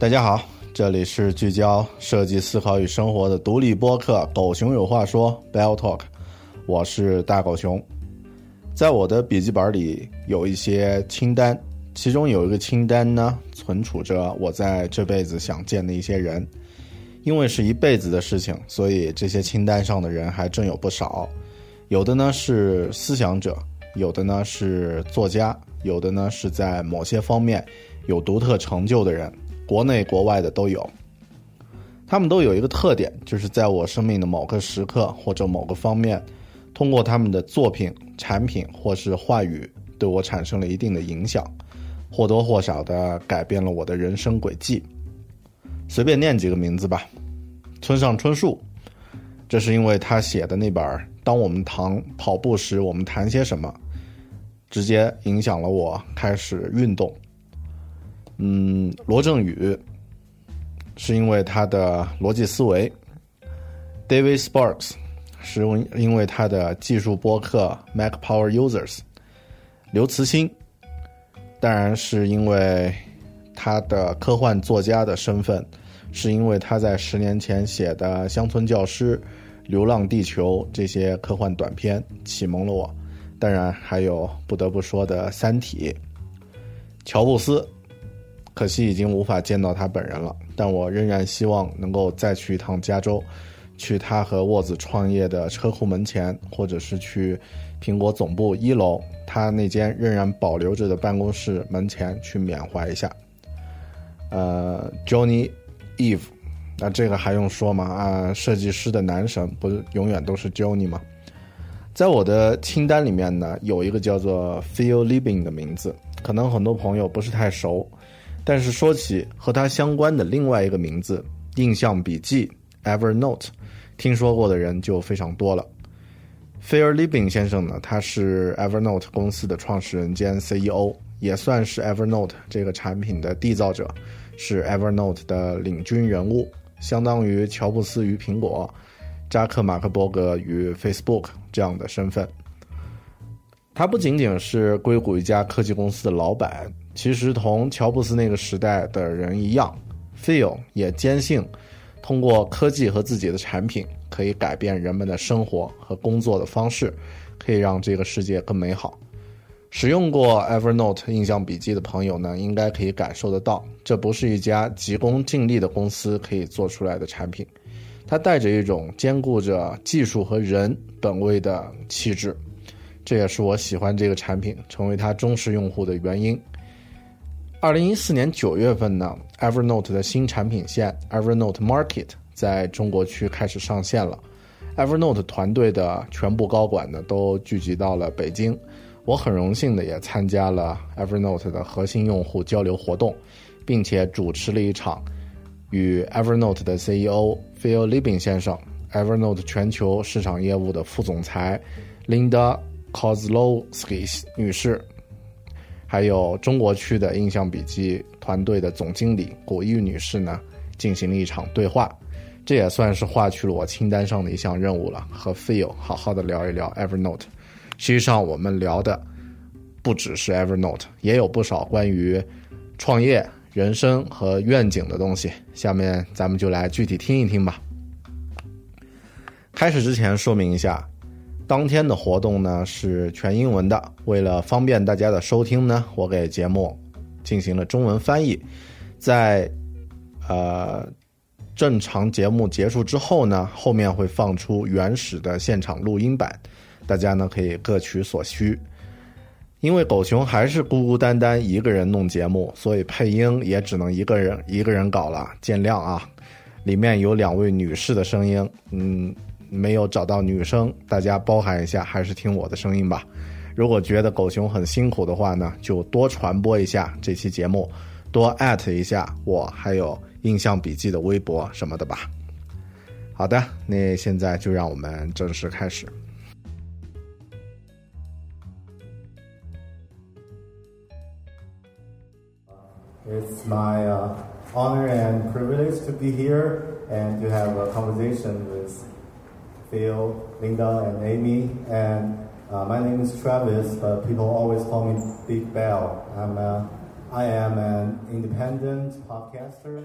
大家好，这里是聚焦设计思考与生活的独立播客《狗熊有话说》（Bell Talk），我是大狗熊。在我的笔记本里有一些清单，其中有一个清单呢，存储着我在这辈子想见的一些人。因为是一辈子的事情，所以这些清单上的人还真有不少。有的呢是思想者，有的呢是作家，有的呢是在某些方面有独特成就的人。国内国外的都有，他们都有一个特点，就是在我生命的某个时刻或者某个方面，通过他们的作品、产品或是话语，对我产生了一定的影响，或多或少的改变了我的人生轨迹。随便念几个名字吧，村上春树，这是因为他写的那本《当我们谈跑步时，我们谈些什么》，直接影响了我开始运动。嗯，罗振宇是因为他的逻辑思维；David Sparks 是因为他的技术播客 Mac Power Users；刘慈欣当然是因为他的科幻作家的身份，是因为他在十年前写的《乡村教师》《流浪地球》这些科幻短片启蒙了我。当然还有不得不说的《三体》，乔布斯。可惜已经无法见到他本人了，但我仍然希望能够再去一趟加州，去他和沃子创业的车库门前，或者是去苹果总部一楼他那间仍然保留着的办公室门前去缅怀一下。呃，Johnny Eve，那这个还用说吗？啊，设计师的男神不是永远都是 Johnny 吗？在我的清单里面呢，有一个叫做 Phil Living 的名字，可能很多朋友不是太熟。但是说起和它相关的另外一个名字——印象笔记 （Evernote），听说过的人就非常多了。菲尔·利宾先生呢，他是 Evernote 公司的创始人兼 CEO，也算是 Evernote 这个产品的缔造者，是 Evernote 的领军人物，相当于乔布斯与苹果、扎克·马克伯格与 Facebook 这样的身份。他不仅仅是硅谷一家科技公司的老板。其实同乔布斯那个时代的人一样，Phil 也坚信，通过科技和自己的产品，可以改变人们的生活和工作的方式，可以让这个世界更美好。使用过 Evernote 印象笔记的朋友呢，应该可以感受得到，这不是一家急功近利的公司可以做出来的产品，它带着一种兼顾着技术和人本位的气质，这也是我喜欢这个产品，成为它忠实用户的原因。二零一四年九月份呢，Evernote 的新产品线 Evernote Market 在中国区开始上线了，Evernote 团队的全部高管呢都聚集到了北京。我很荣幸的也参加了 Evernote 的核心用户交流活动，并且主持了一场与 Evernote 的 CEO Phil Libin 先生、Evernote 全球市场业务的副总裁 Linda Kozlowski 女士，还有中国区的印象笔记团队的总经理古玉女士呢，进行了一场对话。这也算是划去了我清单上的一项任务了，和 Phil 好好的聊一聊 Evernote。实际上，我们聊的不只是 Evernote，也有不少关于创业、人生和愿景的东西。下面咱们就来具体听一听吧。开始之前说明一下，当天的活动呢是全英文的，为了方便大家的收听呢，我给节目进行了中文翻译。在呃正常节目结束之后呢，后面会放出原始的现场录音版。大家呢可以各取所需，因为狗熊还是孤孤单单一个人弄节目，所以配音也只能一个人一个人搞了，见谅啊！里面有两位女士的声音，嗯，没有找到女生，大家包涵一下，还是听我的声音吧。如果觉得狗熊很辛苦的话呢，就多传播一下这期节目，多艾特一下我，还有印象笔记的微博什么的吧。好的，那现在就让我们正式开始。It's my uh, honor and privilege to be here and to have a conversation with Phil, Linda, and Amy. And uh, my name is Travis, but people always call me Big Bell. I'm a, I am an independent podcaster.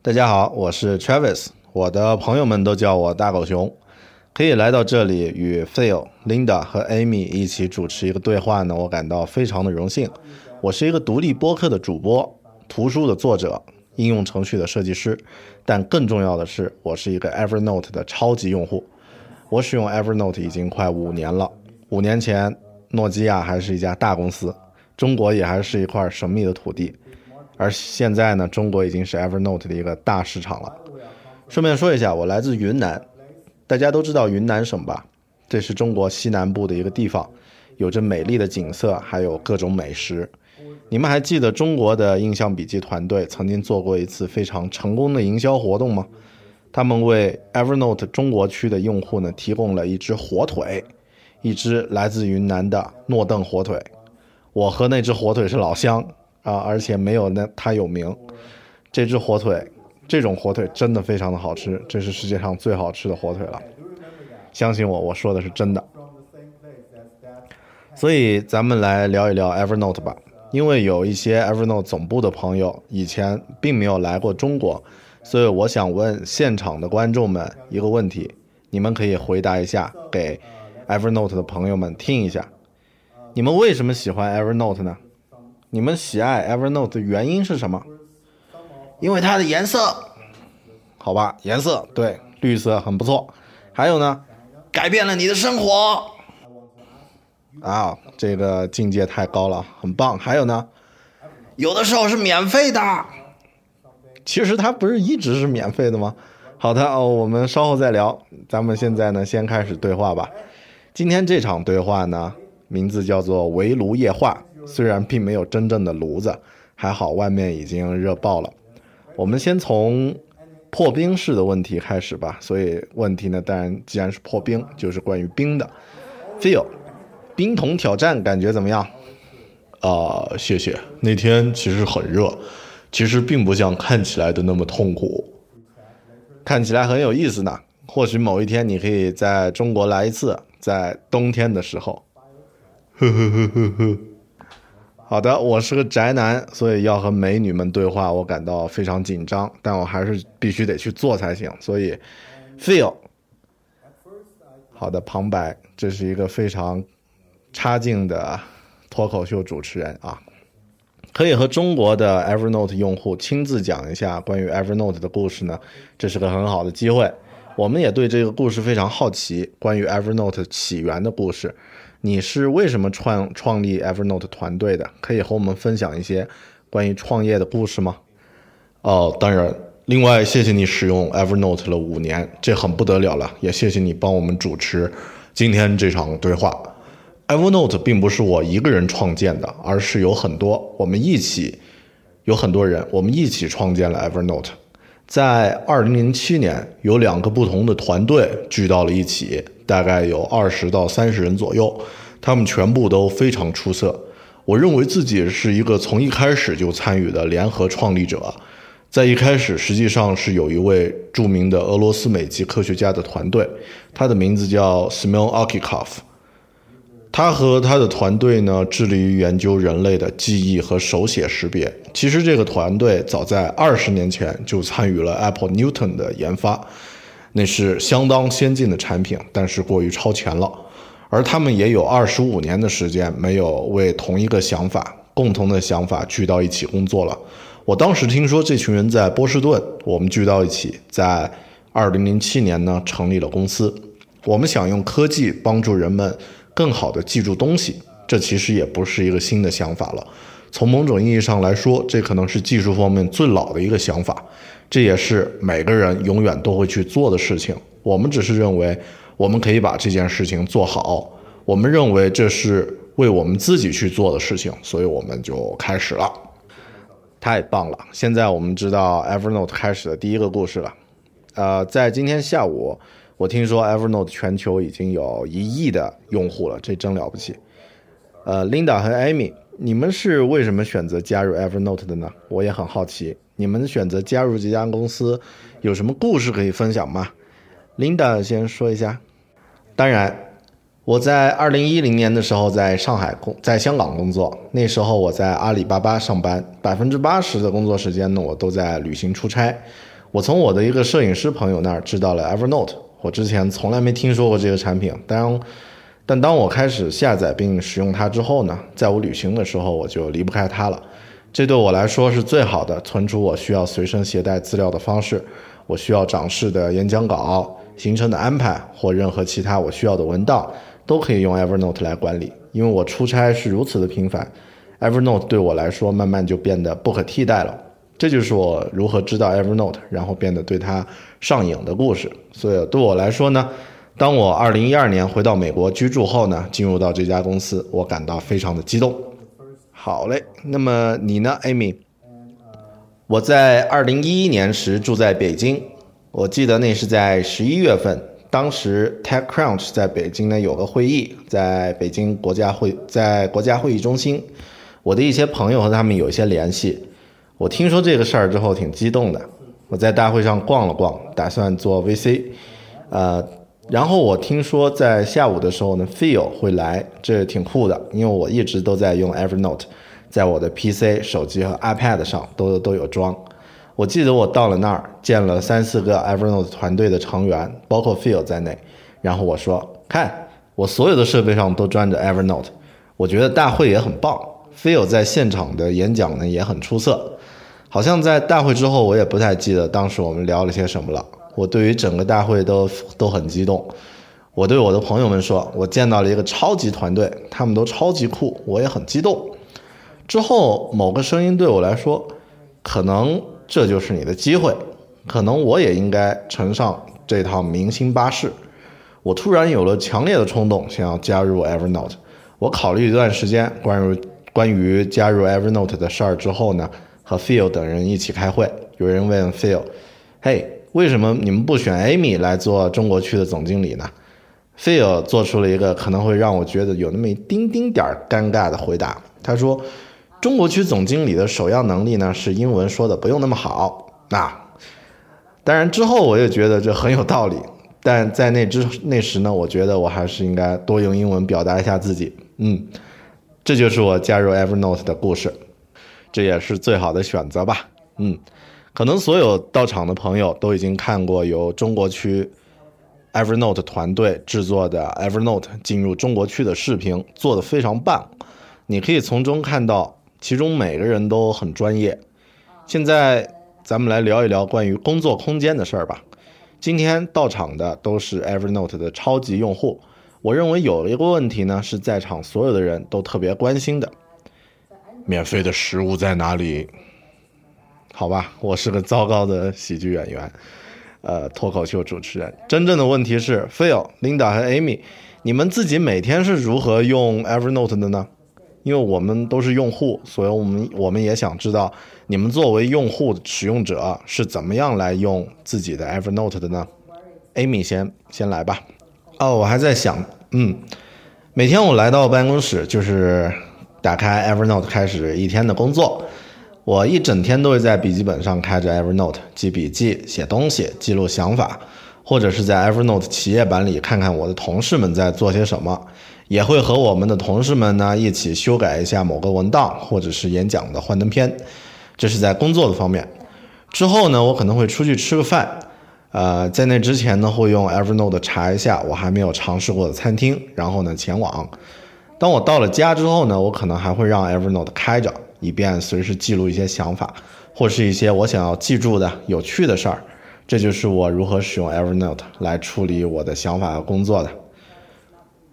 大家好，我是 Travis，我的朋友们都叫我大狗熊。可以来到这里与 Phil、Linda 和 Amy 一起主持一个对话呢，我感到非常的荣幸。我是一个独立播客的主播，图书的作者，应用程序的设计师，但更重要的是，我是一个 Evernote 的超级用户。我使用 Evernote 已经快五年了。五年前，诺基亚还是一家大公司，中国也还是一块神秘的土地。而现在呢，中国已经是 Evernote 的一个大市场了。顺便说一下，我来自云南，大家都知道云南省吧？这是中国西南部的一个地方，有着美丽的景色，还有各种美食。你们还记得中国的印象笔记团队曾经做过一次非常成功的营销活动吗？他们为 Evernote 中国区的用户呢提供了一只火腿，一只来自云南的诺邓火腿。我和那只火腿是老乡啊，而且没有那它有名。这只火腿，这种火腿真的非常的好吃，这是世界上最好吃的火腿了。相信我，我说的是真的。所以咱们来聊一聊 Evernote 吧。因为有一些 Evernote 总部的朋友以前并没有来过中国，所以我想问现场的观众们一个问题：你们可以回答一下，给 Evernote 的朋友们听一下。你们为什么喜欢 Evernote 呢？你们喜爱 Evernote 的原因是什么？因为它的颜色，好吧，颜色对，绿色很不错。还有呢，改变了你的生活。啊，这个境界太高了，很棒。还有呢，有的时候是免费的。其实它不是一直是免费的吗？好的哦，我们稍后再聊。咱们现在呢，先开始对话吧。今天这场对话呢，名字叫做“围炉夜话”。虽然并没有真正的炉子，还好外面已经热爆了。我们先从破冰式的问题开始吧。所以问题呢，当然既然是破冰，就是关于冰的。Feel。冰桶挑战感觉怎么样？啊，谢谢。那天其实很热，其实并不像看起来的那么痛苦，看起来很有意思呢。或许某一天你可以在中国来一次，在冬天的时候。呵呵呵呵呵。好的，我是个宅男，所以要和美女们对话，我感到非常紧张，但我还是必须得去做才行。所以，feel。好的，旁白，这是一个非常。差劲的脱口秀主持人啊，可以和中国的 Evernote 用户亲自讲一下关于 Evernote 的故事呢，这是个很好的机会。我们也对这个故事非常好奇，关于 Evernote 起源的故事。你是为什么创创立 Evernote 团队的？可以和我们分享一些关于创业的故事吗？哦，当然。另外，谢谢你使用 Evernote 了五年，这很不得了了。也谢谢你帮我们主持今天这场对话。Evernote 并不是我一个人创建的，而是有很多我们一起，有很多人我们一起创建了 Evernote。在二零零七年，有两个不同的团队聚到了一起，大概有二十到三十人左右，他们全部都非常出色。我认为自己是一个从一开始就参与的联合创立者。在一开始，实际上是有一位著名的俄罗斯美籍科学家的团队，他的名字叫 Smil Akikov。他和他的团队呢，致力于研究人类的记忆和手写识别。其实，这个团队早在二十年前就参与了 Apple Newton 的研发，那是相当先进的产品，但是过于超前了。而他们也有二十五年的时间没有为同一个想法、共同的想法聚到一起工作了。我当时听说这群人在波士顿，我们聚到一起，在二零零七年呢成立了公司。我们想用科技帮助人们更好的记住东西，这其实也不是一个新的想法了。从某种意义上来说，这可能是技术方面最老的一个想法。这也是每个人永远都会去做的事情。我们只是认为我们可以把这件事情做好。我们认为这是为我们自己去做的事情，所以我们就开始了。太棒了！现在我们知道 Evernote 开始的第一个故事了。呃，在今天下午，我听说 Evernote 全球已经有一亿的用户了，这真了不起。呃，Linda 和 Amy，你们是为什么选择加入 Evernote 的呢？我也很好奇，你们选择加入这家公司有什么故事可以分享吗？Linda 先说一下。当然。我在二零一零年的时候在上海工，在香港工作。那时候我在阿里巴巴上班，百分之八十的工作时间呢，我都在旅行出差。我从我的一个摄影师朋友那儿知道了 Evernote，我之前从来没听说过这个产品。当，但当我开始下载并使用它之后呢，在我旅行的时候我就离不开它了。这对我来说是最好的存储我需要随身携带资料的方式。我需要展示的演讲稿、行程的安排或任何其他我需要的文档。都可以用 Evernote 来管理，因为我出差是如此的频繁，Evernote 对我来说慢慢就变得不可替代了。这就是我如何知道 Evernote，然后变得对它上瘾的故事。所以对我来说呢，当我2012年回到美国居住后呢，进入到这家公司，我感到非常的激动。好嘞，那么你呢，Amy？我在2011年时住在北京，我记得那是在11月份。当时 TechCrunch 在北京呢有个会议，在北京国家会在国家会议中心，我的一些朋友和他们有一些联系。我听说这个事儿之后挺激动的，我在大会上逛了逛，打算做 VC。呃，然后我听说在下午的时候呢，Phil 会来，这挺酷的，因为我一直都在用 Evernote，在我的 PC、手机和 iPad 上都都有装。我记得我到了那儿，见了三四个 Evernote 团队的成员，包括 Phil 在内。然后我说：“看，我所有的设备上都装着 Evernote。”我觉得大会也很棒，Phil 在现场的演讲呢也很出色。好像在大会之后，我也不太记得当时我们聊了些什么了。我对于整个大会都都很激动。我对我的朋友们说：“我见到了一个超级团队，他们都超级酷，我也很激动。”之后，某个声音对我来说：“可能。”这就是你的机会，可能我也应该乘上这趟明星巴士。我突然有了强烈的冲动，想要加入 Evernote。我考虑一段时间关于关于加入 Evernote 的事儿之后呢，和 Phil 等人一起开会。有人问 Phil：“ 嘿，为什么你们不选 Amy 来做中国区的总经理呢？”Phil 做出了一个可能会让我觉得有那么一丁丁点儿尴尬的回答。他说。中国区总经理的首要能力呢是英文说的不用那么好。那当然之后我也觉得这很有道理，但在那之那时呢，我觉得我还是应该多用英文表达一下自己。嗯，这就是我加入 Evernote 的故事，这也是最好的选择吧。嗯，可能所有到场的朋友都已经看过由中国区 Evernote 团队制作的 Evernote 进入中国区的视频做得非常棒，你可以从中看到，其中每个人都很专业。现在咱们来聊一聊关于工作空间的事儿吧。今天到场的都是 Evernote 的超级用户，我认为有一个问题呢，是在场所有的人都特别关心的：免费的食物在哪里？好吧，我是个糟糕的喜剧演员。呃，脱口秀主持人，真正的问题是，Phil、Linda 和 Amy，你们自己每天是如何用 Evernote 的呢？因为我们都是用户，所以我们我们也想知道，你们作为用户使用者是怎么样来用自己的 Evernote 的呢？Amy 先先来吧。哦，我还在想，嗯，每天我来到办公室就是打开 Evernote 开始一天的工作。我一整天都会在笔记本上开着 Evernote 记笔记、写东西、记录想法，或者是在 Evernote 企业版里看看我的同事们在做些什么，也会和我们的同事们呢一起修改一下某个文档或者是演讲的幻灯片。这是在工作的方面。之后呢，我可能会出去吃个饭，呃，在那之前呢，会用 Evernote 查一下我还没有尝试过的餐厅，然后呢前往。当我到了家之后呢，我可能还会让 Evernote 开着。以便随时记录一些想法，或是一些我想要记住的有趣的事儿。这就是我如何使用 Evernote 来处理我的想法和工作的。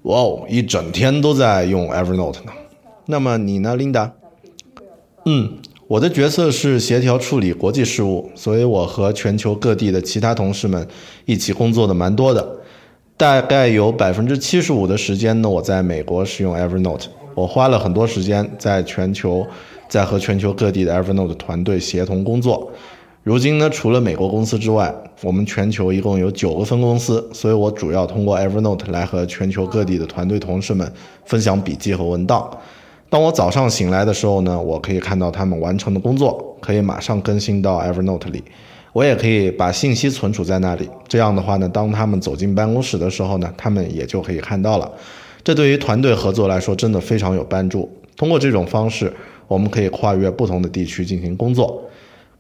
哇哦，一整天都在用 Evernote 呢。那么你呢，Linda？嗯，我的角色是协调处理国际事务，所以我和全球各地的其他同事们一起工作的蛮多的。大概有百分之七十五的时间呢，我在美国使用 Evernote。我花了很多时间在全球。在和全球各地的 Evernote 团队协同工作。如今呢，除了美国公司之外，我们全球一共有九个分公司，所以我主要通过 Evernote 来和全球各地的团队同事们分享笔记和文档。当我早上醒来的时候呢，我可以看到他们完成的工作，可以马上更新到 Evernote 里。我也可以把信息存储在那里。这样的话呢，当他们走进办公室的时候呢，他们也就可以看到了。这对于团队合作来说真的非常有帮助。通过这种方式。我们可以跨越不同的地区进行工作。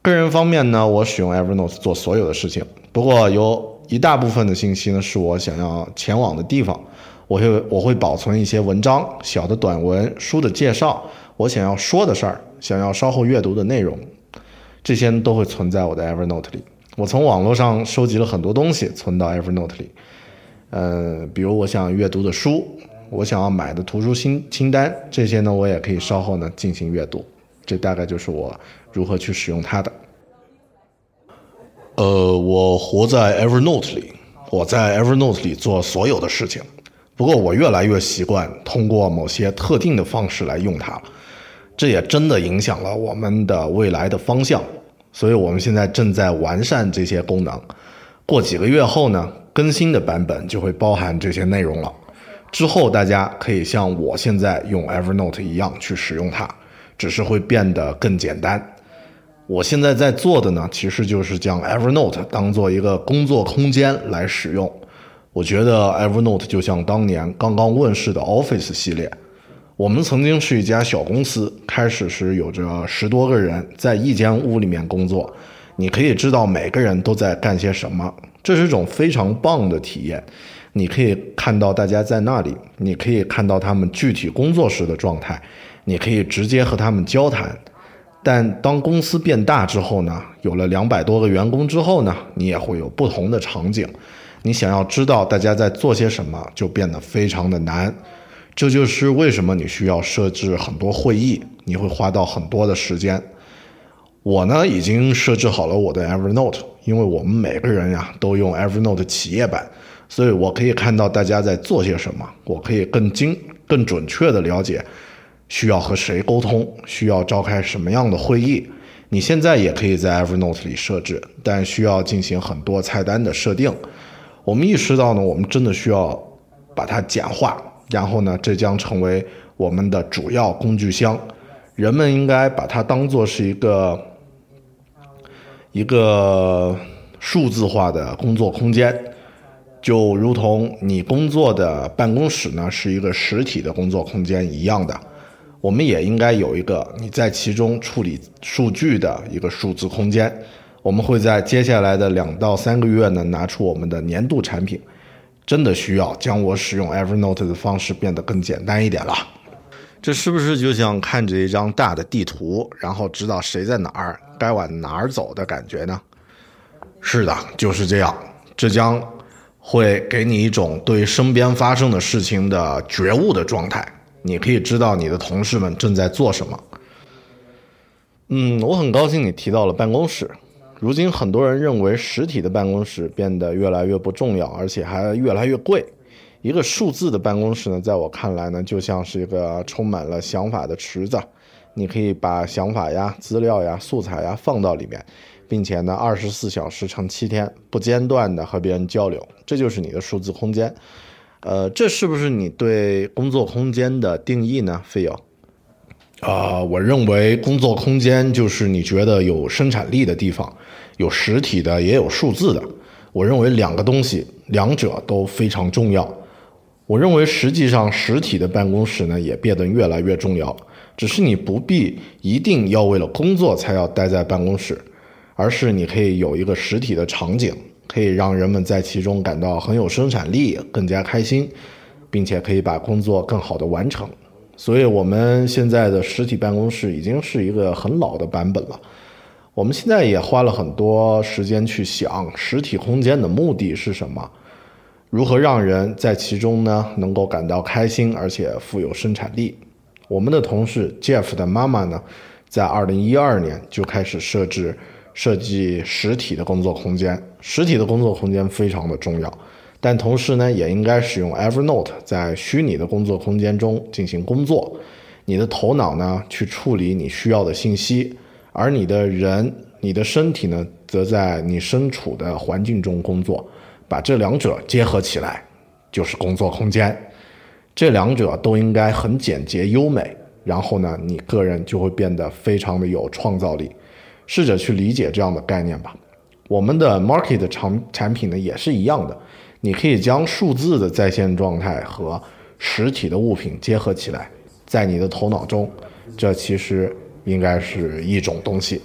个人方面呢，我使用 Evernote 做所有的事情。不过有一大部分的信息呢，是我想要前往的地方。我会我会保存一些文章、小的短文、书的介绍，我想要说的事儿，想要稍后阅读的内容，这些都会存在我的 Evernote 里。我从网络上收集了很多东西，存到 Evernote 里。呃，比如我想阅读的书。我想要买的图书清清单，这些呢，我也可以稍后呢进行阅读。这大概就是我如何去使用它的。呃，我活在 Evernote 里，我在 Evernote 里做所有的事情。不过我越来越习惯通过某些特定的方式来用它了，这也真的影响了我们的未来的方向。所以我们现在正在完善这些功能。过几个月后呢，更新的版本就会包含这些内容了。之后，大家可以像我现在用 Evernote 一样去使用它，只是会变得更简单。我现在在做的呢，其实就是将 Evernote 当做一个工作空间来使用。我觉得 Evernote 就像当年刚刚问世的 Office 系列。我们曾经是一家小公司，开始时有着十多个人在一间屋里面工作，你可以知道每个人都在干些什么，这是一种非常棒的体验。你可以看到大家在那里，你可以看到他们具体工作时的状态，你可以直接和他们交谈。但当公司变大之后呢？有了两百多个员工之后呢？你也会有不同的场景。你想要知道大家在做些什么，就变得非常的难。这就是为什么你需要设置很多会议，你会花到很多的时间。我呢，已经设置好了我的 Evernote，因为我们每个人呀都用 Evernote 企业版。所以我可以看到大家在做些什么，我可以更精、更准确的了解需要和谁沟通，需要召开什么样的会议。你现在也可以在 Evernote 里设置，但需要进行很多菜单的设定。我们意识到呢，我们真的需要把它简化，然后呢，这将成为我们的主要工具箱。人们应该把它当做是一个一个数字化的工作空间。就如同你工作的办公室呢是一个实体的工作空间一样的，我们也应该有一个你在其中处理数据的一个数字空间。我们会在接下来的两到三个月呢拿出我们的年度产品，真的需要将我使用 Evernote 的方式变得更简单一点了。这是不是就像看着一张大的地图，然后知道谁在哪儿，该往哪儿走的感觉呢？是的，就是这样。这将会给你一种对身边发生的事情的觉悟的状态。你可以知道你的同事们正在做什么。嗯，我很高兴你提到了办公室。如今很多人认为实体的办公室变得越来越不重要，而且还越来越贵。一个数字的办公室呢，在我看来呢，就像是一个充满了想法的池子，你可以把想法呀、资料呀、素材呀放到里面，并且呢，二十四小时乘七天不间断的和别人交流，这就是你的数字空间。呃，这是不是你对工作空间的定义呢，费友？啊，我认为工作空间就是你觉得有生产力的地方，有实体的，也有数字的。我认为两个东西，两者都非常重要。我认为，实际上实体的办公室呢也变得越来越重要。只是你不必一定要为了工作才要待在办公室，而是你可以有一个实体的场景，可以让人们在其中感到很有生产力、更加开心，并且可以把工作更好的完成。所以，我们现在的实体办公室已经是一个很老的版本了。我们现在也花了很多时间去想，实体空间的目的是什么。如何让人在其中呢能够感到开心，而且富有生产力？我们的同事 Jeff 的妈妈呢，在二零一二年就开始设置设计实体的工作空间。实体的工作空间非常的重要，但同时呢，也应该使用 Evernote 在虚拟的工作空间中进行工作。你的头脑呢去处理你需要的信息，而你的人、你的身体呢，则在你身处的环境中工作。把这两者结合起来，就是工作空间。这两者都应该很简洁优美，然后呢，你个人就会变得非常的有创造力。试着去理解这样的概念吧。我们的 Market 产产品呢也是一样的，你可以将数字的在线状态和实体的物品结合起来，在你的头脑中，这其实应该是一种东西。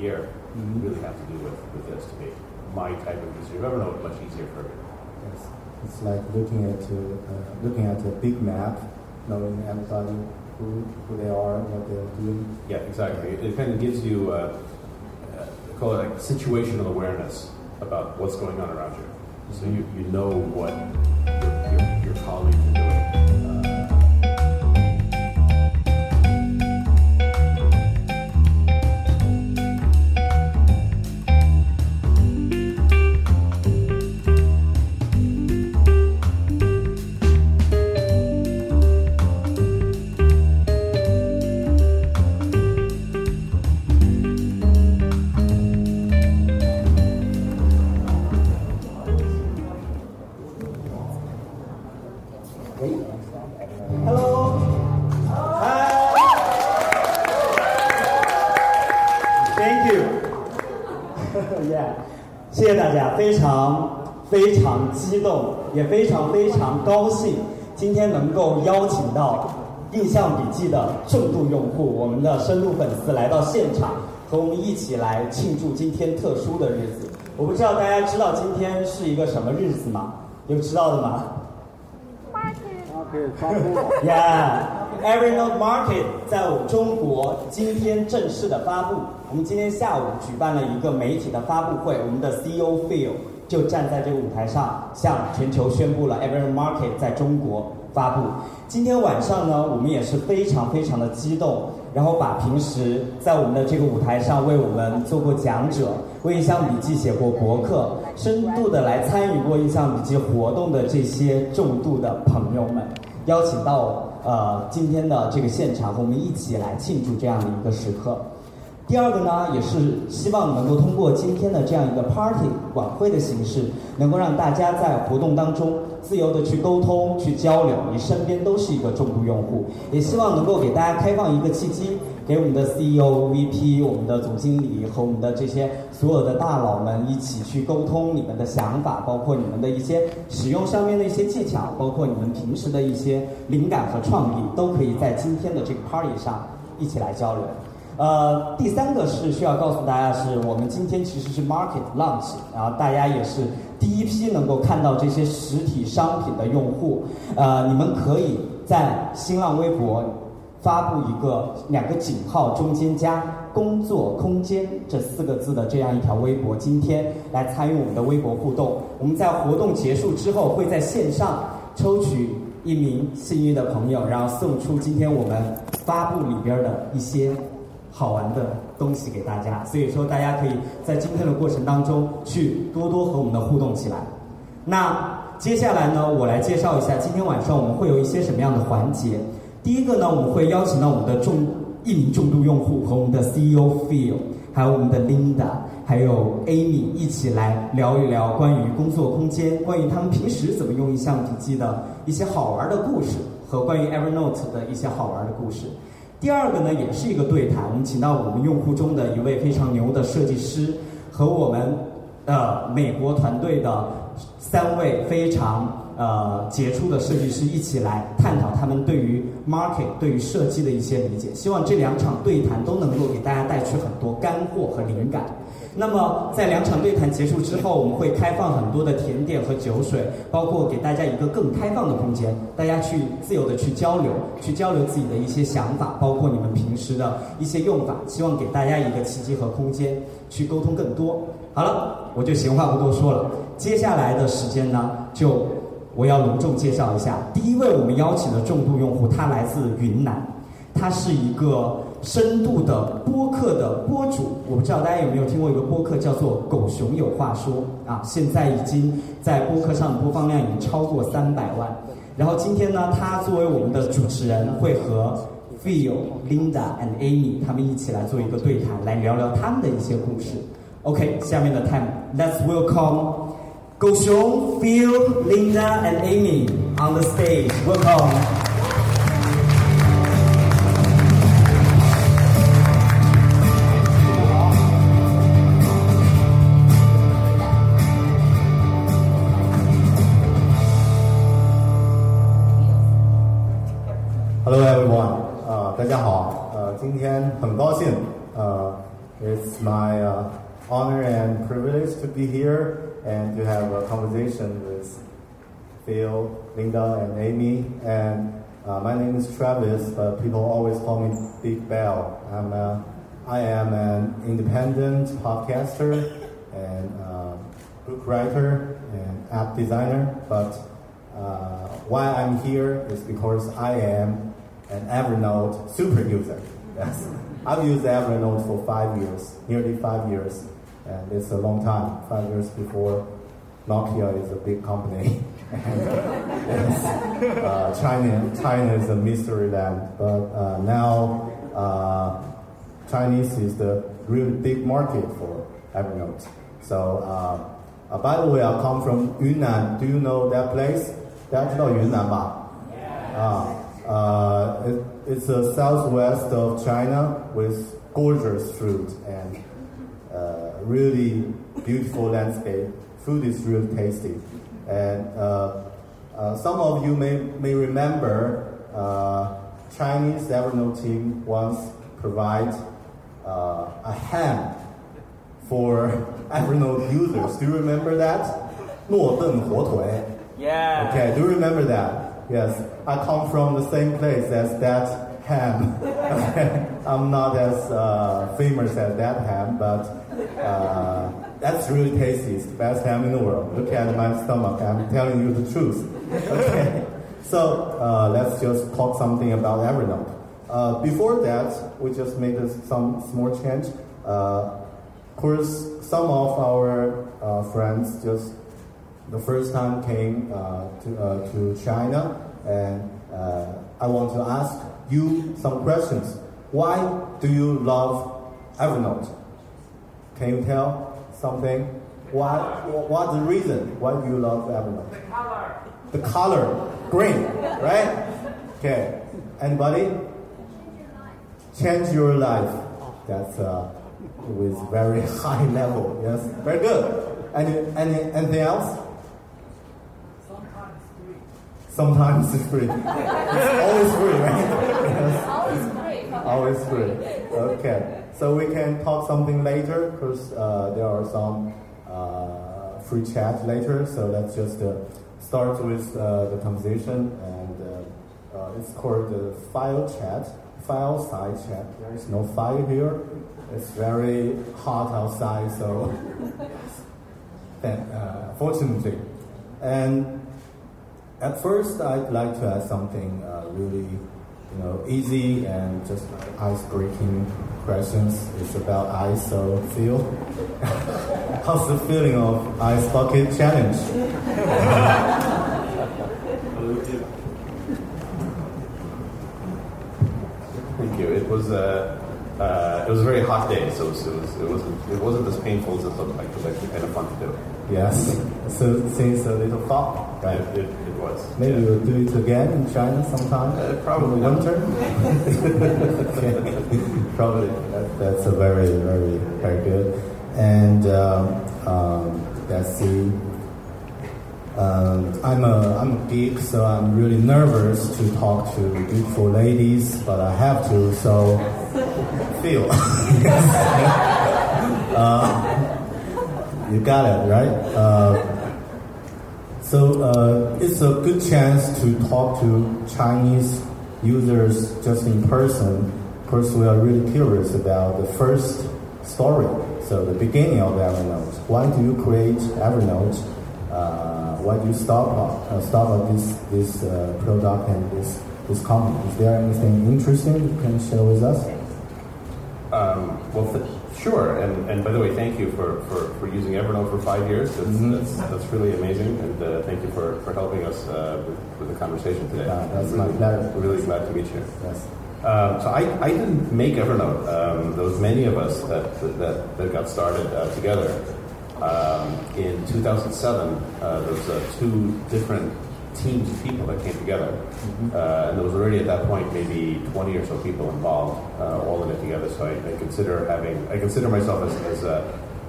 year mm-hmm. really have to do with, with this to make my type of user of Evernote much easier for everyone. Yes. It's like looking at uh, looking at a big map, knowing everybody who, who they are, what they're doing. Yeah, exactly. It, it kind of gives you uh, uh, call it like situational awareness about what's going on around you, so you, you know what your, your, your colleagues are doing. 非常激动，也非常非常高兴，今天能够邀请到印象笔记的重度用户，我们的深度粉丝来到现场，和我们一起来庆祝今天特殊的日子。我不知道大家知道今天是一个什么日子吗？有知道的吗？Market，Yeah，Evernote Market 在我们中国今天正式的发布。我们今天下午举办了一个媒体的发布会，我们的 CEO Phil 就站在这个舞台上，向全球宣布了 Every Market 在中国发布。今天晚上呢，我们也是非常非常的激动，然后把平时在我们的这个舞台上为我们做过讲者、为印象笔记写过博客、深度的来参与过印象笔记活动的这些重度的朋友们，邀请到呃今天的这个现场，和我们一起来庆祝这样的一个时刻。第二个呢，也是希望能够通过今天的这样一个 party 晚会的形式，能够让大家在活动当中自由的去沟通、去交流。你身边都是一个重度用户，也希望能够给大家开放一个契机，给我们的 CEO、VP、我们的总经理和我们的这些所有的大佬们一起去沟通你们的想法，包括你们的一些使用上面的一些技巧，包括你们平时的一些灵感和创意，都可以在今天的这个 party 上一起来交流。呃，第三个是需要告诉大家，是我们今天其实是 market launch，然后大家也是第一批能够看到这些实体商品的用户。呃，你们可以在新浪微博发布一个两个井号中间加“工作空间”这四个字的这样一条微博，今天来参与我们的微博互动。我们在活动结束之后会在线上抽取一名幸运的朋友，然后送出今天我们发布里边的一些。好玩的东西给大家，所以说大家可以在今天的过程当中去多多和我们的互动起来。那接下来呢，我来介绍一下今天晚上我们会有一些什么样的环节。第一个呢，我们会邀请到我们的重一名重度用户和我们的 CEO Phil，还有我们的 Linda，还有 Amy 一起来聊一聊关于工作空间，关于他们平时怎么用印象笔记的一些好玩的故事，和关于 Evernote 的一些好玩的故事。第二个呢，也是一个对谈，我们请到我们用户中的一位非常牛的设计师，和我们呃美国团队的三位非常呃杰出的设计师一起来探讨他们对于 market 对于设计的一些理解。希望这两场对谈都能够给大家带去很多干货和灵感。那么，在两场对谈结束之后，我们会开放很多的甜点和酒水，包括给大家一个更开放的空间，大家去自由的去交流，去交流自己的一些想法，包括你们平时的一些用法，希望给大家一个契机和空间去沟通更多。好了，我就闲话不多说了，接下来的时间呢，就我要隆重介绍一下第一位我们邀请的重度用户，他来自云南，他是一个。深度的播客的播主，我不知道大家有没有听过一个播客叫做《狗熊有话说》啊，现在已经在播客上播放量已经超过三百万。然后今天呢，他作为我们的主持人，会和 Phil、Linda and Amy 他们一起来做一个对谈，来聊聊他们的一些故事。OK，下面的 time，Let's welcome 狗熊、Phil、Linda and Amy on the stage，welcome honor and privilege to be here and to have a conversation with Phil, Linda, and Amy. And uh, my name is Travis, but people always call me Big Bell. I'm a, I am an independent podcaster and uh, book writer and app designer, but uh, why I'm here is because I am an Evernote super user. Yes. I've used Evernote for five years, nearly five years, and it's a long time. Five years before, Nokia is a big company. and, uh, China, China is a mystery land, but uh, now uh, Chinese is the really big market for Evernote. So, uh, uh, by the way, I come from Yunnan. Do you know that place? That's not Yunnan. Uh, it, it's the southwest of China with gorgeous fruit and really beautiful landscape. Food is really tasty. And uh, uh some of you may, may remember uh, Chinese Evernote team once provide uh, a ham for Evernote users. Do you remember that? 诺顿火腿. Yeah. Okay, do you remember that? Yes, I come from the same place as that ham. I'm not as uh, famous as that ham, but uh, that's really tasty. It's the best ham in the world. Look at my stomach. I'm telling you the truth. Okay, so uh, let's just talk something about Evernote. Uh, before that, we just made some small change. Uh, of course, some of our uh, friends just the first time came uh, to, to China, and I want to ask you some questions. Why do you love Evernote? Can you tell something? Why, what's the reason why do you love Evernote? The color. The color, green, right? Okay. Anybody? Change your life. Change your life. That's uh, with very high level. Yes, very good. Any, any, anything else? Sometimes it's free. it's always free, right? Always free. Always it's great. Okay, so we can talk something later because uh, there are some uh, free chat later. So let's just uh, start with uh, the conversation, and uh, uh, it's called the file chat, file side chat. There is no file here. It's very hot outside, so uh, fortunately, and at first I'd like to ask something really you know, easy and just ice-breaking questions. It's about ice, so Phil, how's the feeling of ice bucket challenge? Thank you. It was a uh, it was a very hot day, so it, was, it, was, it wasn't it wasn't as painful as it looked like. It was actually kind of fun to do. Yes. So since a little fog, right? It, it, it was. Maybe Yeah. we'll do it again in China sometime. Uh, probably in not. winter. okay. Probably. That, that's a very, very, very good. And um, um, let's see. Um, I'm a I'm a geek, so I'm really nervous to talk to beautiful ladies, but I have to. So, feel. uh, you got it right. Uh, so uh, it's a good chance to talk to Chinese users just in person. Of course, we are really curious about the first story. So the beginning of Evernote. Why do you create Evernote? Uh, why do you stop uh, stop at this this uh, product and this this company? Is there anything interesting you can share with us? Um, well, sure. And, and by the way, thank you for, for, for using Evernote for five years. That's, Mhm. that's, that's really amazing. And uh, thank you for, for helping us uh, with, with the conversation today. Yeah, that's I'm my really, pleasure. Really glad to meet you. Yes. Um, so I, I didn't make Evernote. Um, there was many of us that, that, that got started uh, together. Um, in 2007, uh, there was uh, two different teams of people that came together. Uh, and there was already at that point maybe 20 or so people involved, uh, all in it together. So I, I consider having, I consider myself as, as uh,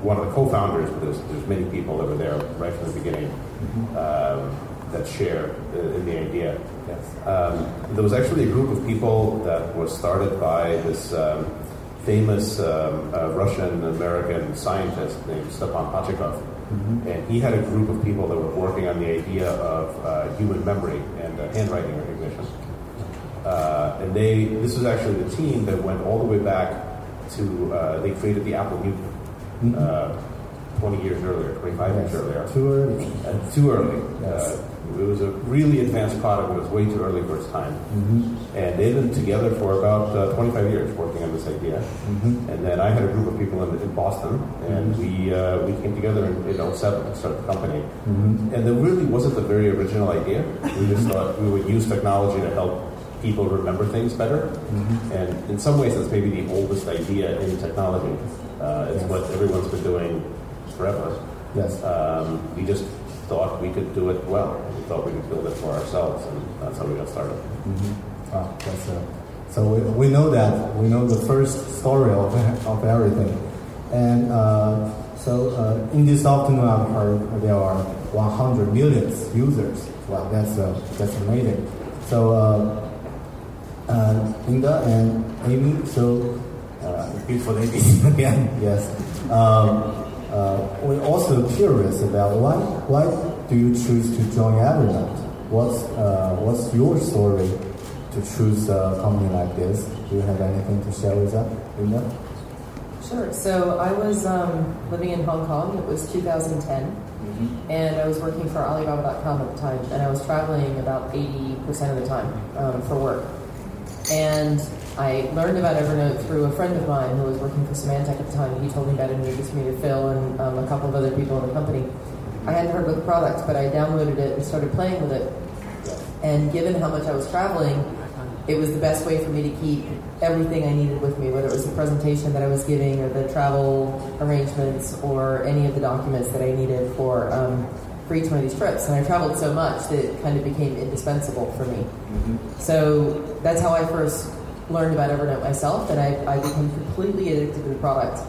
one of the co-founders, but there's, there's many people that were there right from the beginning um, that share in the idea. Yes. Um, there was actually a group of people that was started by this um, famous um, uh, Russian American scientist named Stepan Pachikov. And he had a group of people that were working on the idea of uh, human memory and uh, handwriting recognition. Uh, and they, this was actually the team that went all the way back to, uh, they created the Apple Newton uh, 20 years earlier, 25 years earlier. Too early. Uh, too early. Yes. It was a really advanced product, it was way too early for its time. Mm-hmm. And they've been together for about uh, 25 years working on this idea. Mm-hmm. And then I had a group of people in, in Boston, and we uh, we came together in, in 07 to start the company. Mm-hmm. And there really wasn't a very original idea. We just thought we would use technology to help people remember things better. Mm-hmm. And in some ways, that's maybe the oldest idea in technology. Uh, it's Yes. what everyone's been doing forever. Yes. Um, we just thought we could do it well. We thought we could build it for ourselves, and that's how we got started. Mm-hmm. Ah, that's uh, so we, we know that we know the first story of, of everything, and uh, so uh, in this afternoon I've heard there are 100 million users. Wow, that's uh, that's amazing. So uh, uh, Linda and Amy, so uh, beautiful ladies again, yes. Um, uh, we're also curious about why why do you choose to join Evernote? What's uh, what's your story to choose a company like this? Do you have anything to share with us, Linda? Sure. So I was um, living in Hong Kong. It was 2010, and I was working for Alibaba.com at the time, and I was traveling about 80% of the time um, for work. And I learned about Evernote through a friend of mine who was working for Symantec at the time. He told me about it and introduced me to Phil and um, a couple of other people in the company. I hadn't heard of the product, but I downloaded it and started playing with it. And given how much I was traveling, it was the best way for me to keep everything I needed with me, whether it was the presentation that I was giving or the travel arrangements or any of the documents that I needed for um, for each one of these trips. And I traveled so much that it kind of became indispensable for me. So that's how I first learned about Evernote myself, and I, I became completely addicted to the product.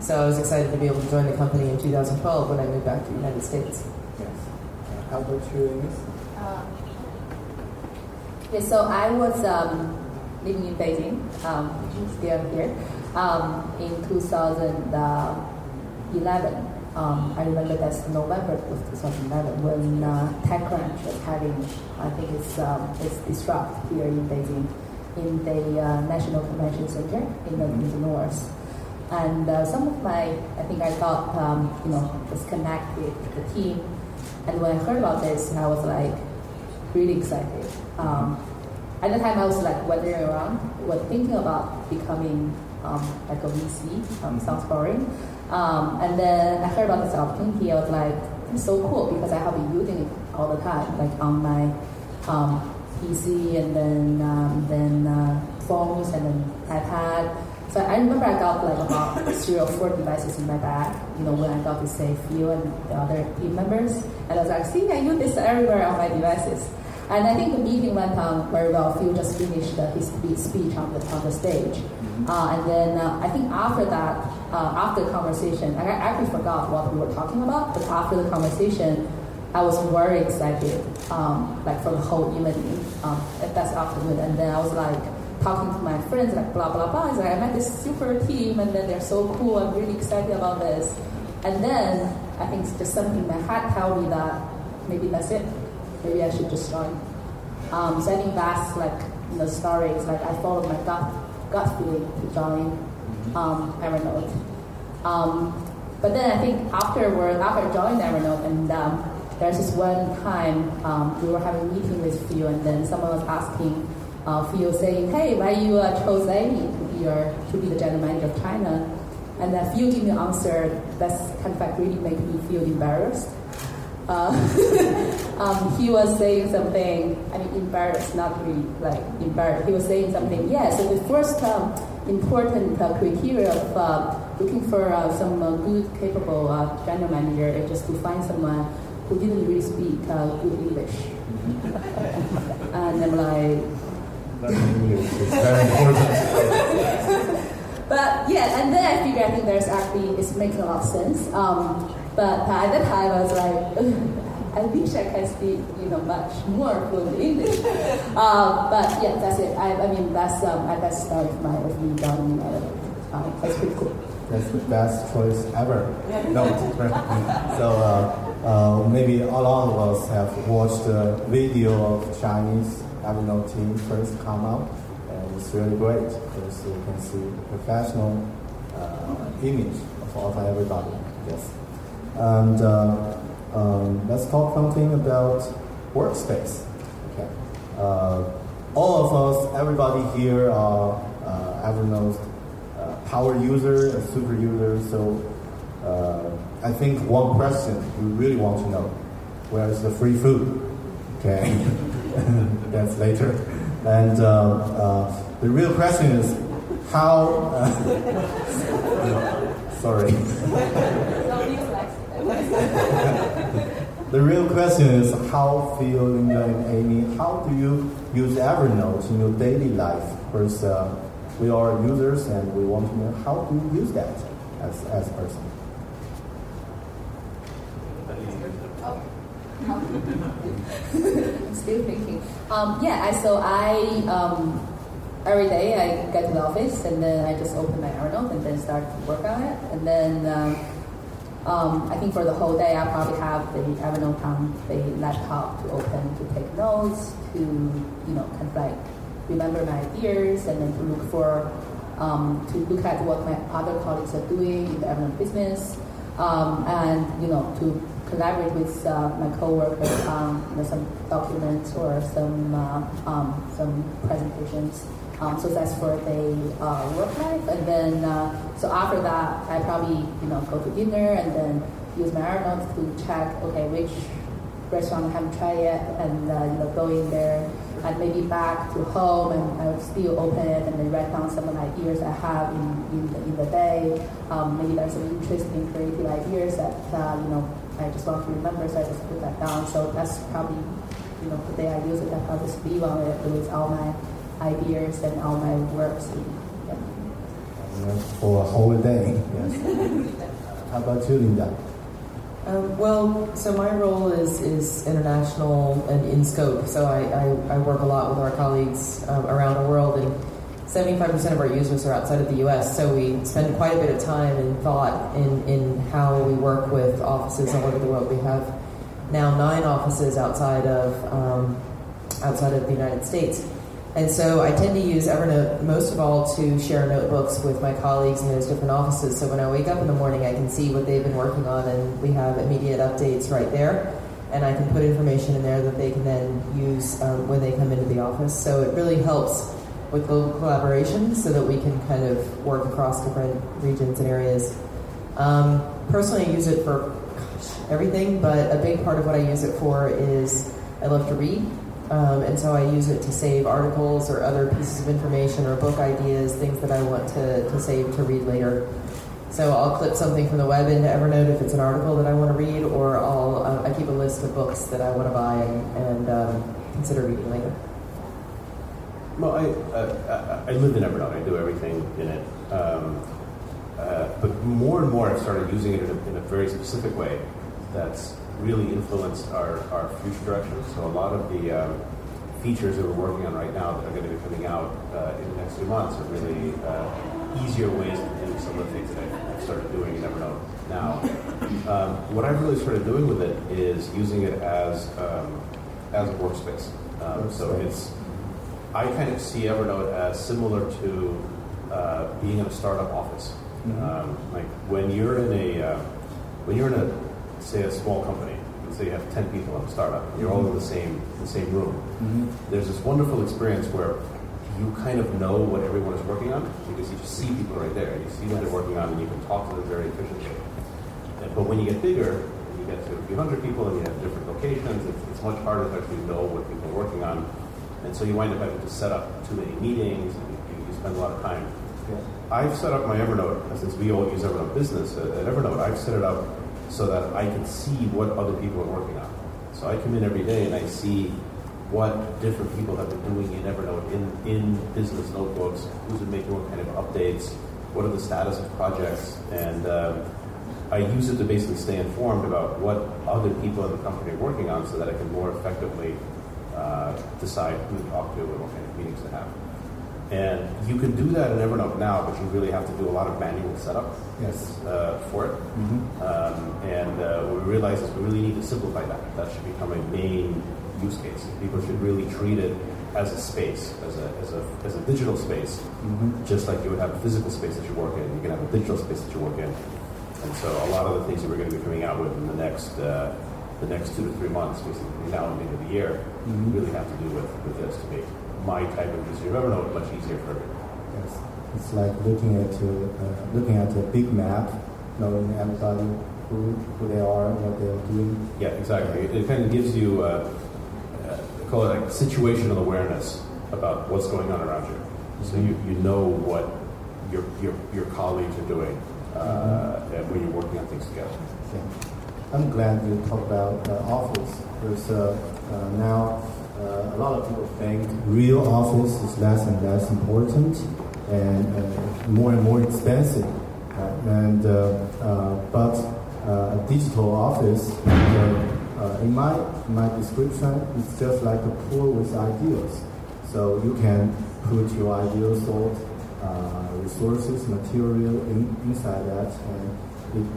So I was excited to be able to join the company in 2012 when I moved back to the United States. Yes. How about you, Amy? Uh, okay, so I was um, living in Beijing, um, still here, um, in 2011. Um, I remember that's November of 2011 when uh, TechCrunch was having, I think it's, um, it's Disrupt here in Beijing, in the uh, National Convention Center in the, in the north. And uh, some of my, I think I got, um, you know, just connect with the team. And when I heard about this, I was like really excited. Um, at the time, I was like wandering around, was thinking about becoming um, like a VC. Um, sounds boring. Um, and then I heard about this opportunity. I was like, it's so cool because I have been using it all the time, like on my um, PC and then um, then uh, phones and then iPad. So I remember I got like about three or four devices in my bag, you know, when I got to say Phil and the other team members. And I was like, see, I use this everywhere on my devices. And I think the meeting went on very well. Phil just finished uh, his speech on the, on the stage. Uh, and then uh, I think after that, uh, after the conversation, I actually forgot what we were talking about, but after the conversation, I was very excited, um, like for the whole evening, um, that's afternoon. And then I was like talking to my friends, like blah, blah, blah. I like, I met this super team, and then they're so cool. I'm really excited about this. And then I think just something in my heart tell me that maybe that's it. Maybe I should just join. Um, so I think that's like you know, story. It's like I followed my gut gut feeling to join um, Evernote. Um, but then I think afterward, after joining Evernote, and um, there's this one time um, we were having a meeting with Phil, and then someone was asking uh, Phil, saying, "Hey, why you uh, chose Amy to be your to be the general manager of China?" And then Phil gave me an answer that's kind of like really made me feel embarrassed. Uh, um, he was saying something, I mean, embarrassed, not really like embarrassed. He was saying something, yeah, so the first um, important uh, criteria of uh, looking for uh, some uh, good, capable uh, general manager is just to find someone who didn't really speak good English. and I'm like, English is very important. but yeah, and then I figured I think there's actually, it's making a lot of sense. Um, but at that time, I was like, I wish I could speak, you know, much more fluent English. Um, but yeah, that's it. I, I mean, that's um, I that's started my me down um, That's pretty cool. That's the best choice ever. No, so uh, uh, maybe a lot of us have watched the video of Chinese Evernote team first come out, and it's really great because you can see professional uh, image of, of everybody. Yes. And uh, um, let's talk something about workspace. Okay. Uh, all of us, everybody here are uh, Evernote uh, power user, super user. So uh, I think one question we really want to know: Where is the free food? Okay, that's later. And uh, the real question is how. sorry. the real question is how Phil, and Amy, how do you use Evernote in your daily life? Because uh, we are users and we want to know how do you use that as, as a person? I'm still thinking. Um, yeah, I, so I um, every day I get to the office and then I just open my Evernote and then start to work on it. And then um, um, I think for the whole day I probably have the Evernote on the laptop to open to take notes, to you know kind of like remember my ideas and then to look for um, to look at what my other colleagues are doing in the Evernote business, um, and you know to collaborate with uh, my coworkers on you some documents or some uh, um, some presentations. Um, so that's for the uh, work life, and then uh, so after that, I probably you know go to dinner and then use my Evernote to check okay which restaurant I haven't tried yet, and uh, you know go in there and maybe back to home and I would still open it and then write down some of the ideas I have in, in, the, in the day. Um, maybe there's some interesting creative ideas that uh, you know I just want to remember, so I just put that down. So that's probably you know the day I use it. I probably just leave on it with all my ideas and all my works. Yeah. For a whole day. Yes. How about you, Linda? Um, well, so my role is, is international and in scope. So I, I, I work a lot with our colleagues um, around the world, and 75% of our users are outside of the US, so we spend quite a bit of time and thought in, in how we work with offices all over the world. We have now nine offices outside of, um, outside of the United States. And so I tend to use Evernote most of all to share notebooks with my colleagues in those different offices. So when I wake up in the morning, I can see what they've been working on, and we have immediate updates right there. And I can put information in there that they can then use um, when they come into the office. So it really helps with global collaboration so that we can kind of work across different regions and areas. Um, personally, I use it for gosh, everything, but a big part of what I use it for is I love to read. Um, and so I use it to save articles or other pieces of information or book ideas, things that I want to, to save to read later. So I'll clip something from the web into Evernote if it's an article that I want to read, or I'll uh, I keep a list of books that I want to buy and, and um, consider reading later. Well, I, uh, I I live in Evernote. I do everything in it. Um, uh, but more and more, I've started using it in a, in a very specific way that's really influenced our, our future direction. So a lot of the um, features that we're working on right now that are going to be coming out uh, in the next few months are really uh, easier ways to do some of the things that I've started doing in Evernote now. Um, what I've really started doing with it is using it as um, as a workspace. Um, so it's I kind of see Evernote as similar to uh, being in a startup office. Um, like when you're in a uh, when you're in a say a small company, let's say you have ten people in a startup, and you're all in the same the same room. There's this wonderful experience where you kind of know what everyone is working on because you just see people right there. You see what they're working on, and you can talk to them very efficiently. And, but when you get bigger, you get to a few hundred people, and you have different locations. It's, it's much harder to actually know what people are working on, and so you wind up having to set up too many meetings, and you, you spend a lot of time. I've set up my Evernote, since we all use Evernote Business at Evernote, I've set it up so that I can see what other people are working on. So I come in every day and I see what different people have been doing in Evernote, in, in business notebooks, who's been making what kind of updates, what are the status of projects, and um, I use it to basically stay informed about what other people in the company are working on so that I can more effectively uh, decide who to talk to and what kind of meetings to have. And you can do that in Evernote now, but you really have to do a lot of manual setup Yes. uh, for it. Um, and uh, we realize is we really need to simplify that. That should become a main use case. People should really treat it as a space, as a, as a, as a digital space, just like you would have a physical space that you work in. You can have a digital space that you work in. And so a lot of the things that we're going to be coming out with in the next uh, the next two to three months, basically now and the end of the year, really have to do with, with this to make my type of user of Evernote much easier for everyone. Yes. It's like looking at a, uh, looking at a big map, knowing everybody who, who they are, what they are doing. Yeah, exactly. It, it kind of gives you, uh, uh, call it like situational awareness about what's going on around you. So you, you know what your, your, your colleagues are doing uh, and when you're working on things together. Yeah. I'm glad you talked about uh, office because uh, uh, now uh, a lot of people think real office is less and less important and uh, more and more expensive. And but a digital office, in my in my description, it's just like a pool with ideas. So you can put your ideas uh, resources, material in, inside that, and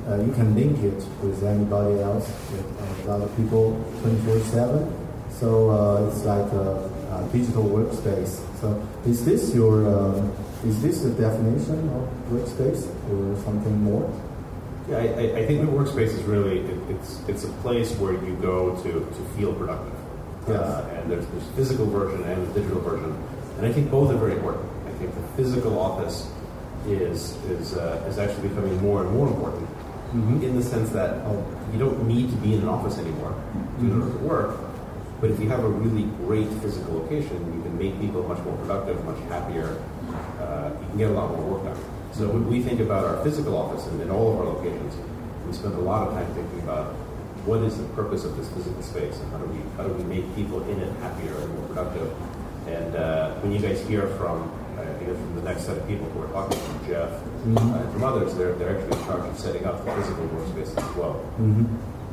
uh, you can link it with anybody else, with uh, other people 24/7. So uh, it's like a, a digital workspace. So is this your um, is this the definition of workspace or something more? Yeah, I, I- I think the workspace is really it, it's it's a place where you go to, to feel productive. Yes. Uh, and there's this physical version and the digital version, and I think both are very important. I think the physical office is is uh, is actually becoming more and more important in the sense that oh, you don't need to be in an office anymore in order to work. But if you have a really great physical location, you can make people much more productive, much happier. Uh, you can get a lot more work done. So when we think about our physical office and in all of our locations, we spend a lot of time thinking about what is the purpose of this physical space and how do we how do we make people in it happier and more productive. And uh, when you guys hear from from the next set of people who are talking from Jeff uh, and from others, they're they're actually in charge of setting up the physical workspace as well.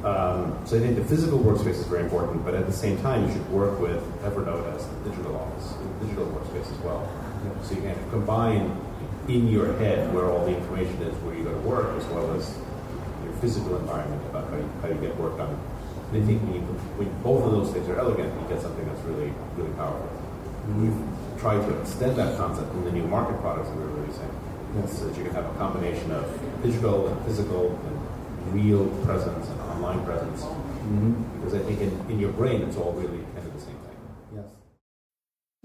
Um, so I think the physical workspace is very important, but at the same time, you should work with Evernote as the digital office, the digital workspace as well. So you can combine in your head where all the information is, where you go to work, as well as your physical environment about how you, how you get work done. And I think when, you, when both of those things are elegant, you get something that's really, really powerful. And we've tried to extend that concept in the new market products that we're releasing, yes. so that you can have a combination of digital and physical and real presence and online presence. Mm-hmm. Because I think in, in your brain, it's all really kind of the same thing. Yes.